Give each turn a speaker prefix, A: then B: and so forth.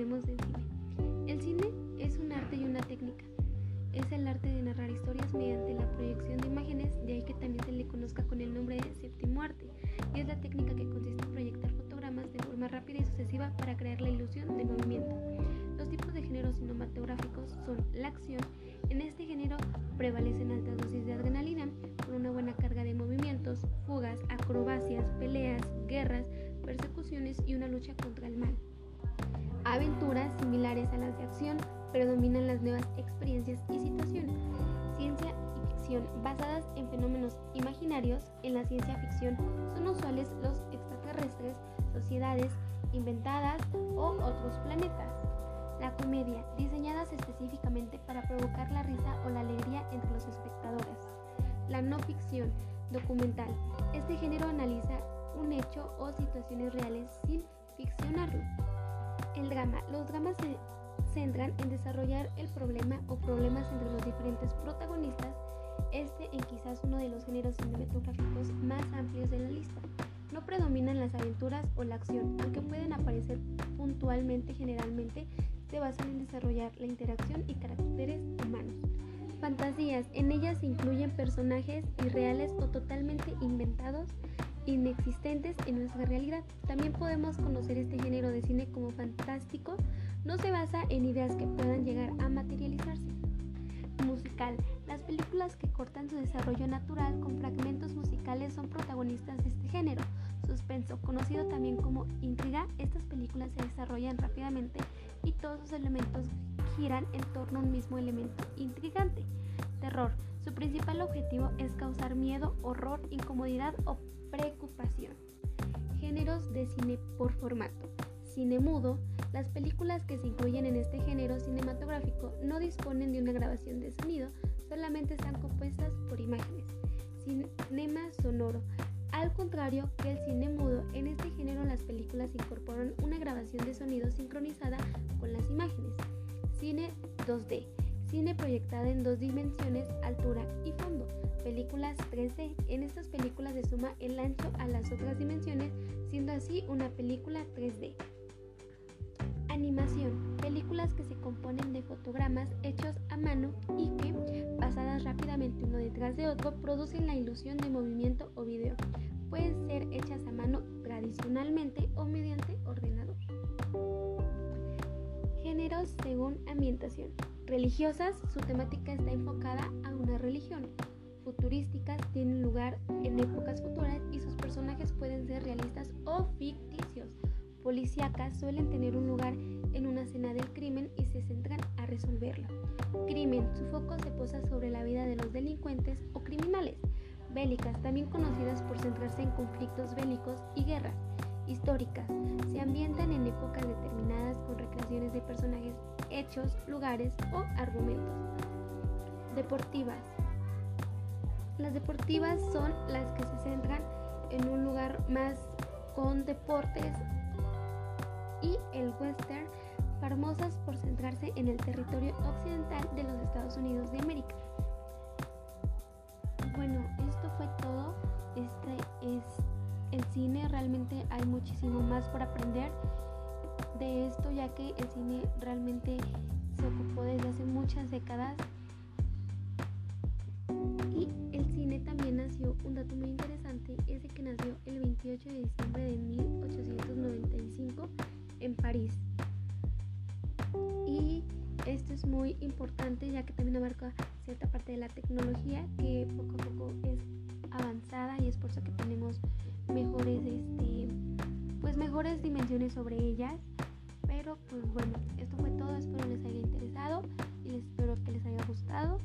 A: hablaremos del cine. El cine es un arte y una técnica. Es el arte de narrar historias mediante la proyección de imágenes, de ahí que también se le conozca con el nombre de séptimo arte, y es la técnica que consiste en proyectar fotogramas de forma rápida y sucesiva para crear la ilusión de movimiento. Los tipos de géneros cinematográficos son la acción, en este género prevalecen altas dosis de adrenalina, con una buena carga de movimientos, fugas, acrobacias, peleas, guerras, persecuciones y una lucha contra el mal. Aventuras similares a las de acción predominan las nuevas experiencias y situaciones. Ciencia y ficción basadas en fenómenos imaginarios. En la ciencia ficción son usuales los extraterrestres, sociedades inventadas o otros planetas. La comedia, diseñadas específicamente para provocar la risa o la alegría entre los espectadores. La no ficción, documental. Este género analiza un hecho o situaciones reales sin ficcionarlo. El drama. Los dramas se centran en desarrollar el problema o problemas entre los diferentes protagonistas, este en quizás uno de los géneros cinematográficos más amplios de la lista. No predominan las aventuras o la acción, aunque pueden aparecer puntualmente, generalmente se basan en desarrollar la interacción y caracteres humanos. Fantasías, en ellas se incluyen personajes irreales o totalmente inventados, inexistentes en nuestra realidad. También podemos conocer este género de cine como fantástico, no se basa en ideas que puedan llegar a materializarse. Musical. Las películas que cortan su desarrollo natural con fragmentos musicales son protagonistas de este género. Suspenso, conocido también como intriga, estas películas se desarrollan rápidamente y todos sus elementos giran en torno a un mismo elemento intrigante. Terror. Su principal objetivo es causar miedo, horror, incomodidad o preocupación. Géneros de cine por formato. Cine mudo. Las películas que se incluyen en este género cinematográfico no disponen de una grabación de sonido, solamente están compuestas por imágenes. Cinema sonoro. Al contrario que el cine mudo, en este género las películas incorporan una grabación de sonido sincronizada con las imágenes. Cine 2D. Cine proyectada en dos dimensiones, altura y fondo. Películas 3D. En estas películas se suma el ancho a las otras dimensiones, siendo así una película 3D. Animación. Películas que se componen de fotogramas hechos a mano y que, pasadas rápidamente uno detrás de otro, producen la ilusión de movimiento o video. Pueden ser hechas a mano tradicionalmente o mediante ordenador. Géneros según ambientación. Religiosas, su temática está enfocada a una religión. Futurísticas tienen lugar en épocas futuras y sus personajes pueden ser realistas o ficticios policíacas suelen tener un lugar en una escena del crimen y se centran a resolverlo. Crimen, su foco se posa sobre la vida de los delincuentes o criminales. Bélicas, también conocidas por centrarse en conflictos bélicos y guerras. Históricas, se ambientan en épocas determinadas con recreaciones de personajes, hechos, lugares o argumentos. Deportivas. Las deportivas son las que se centran en un lugar más con deportes y el western, famosas por centrarse en el territorio occidental de los Estados Unidos de América. Bueno, esto fue todo. Este es el cine. Realmente hay muchísimo más por aprender de esto, ya que el cine realmente se ocupó desde hace muchas décadas. Y el cine también nació, un dato muy interesante, es de que nació el 28 de diciembre de 1895 en París. Y esto es muy importante ya que también abarca cierta parte de la tecnología que poco a poco es avanzada y es por eso que tenemos mejores, este, pues mejores dimensiones sobre ellas. Pero pues bueno, esto fue todo, espero les haya interesado y espero que les haya gustado.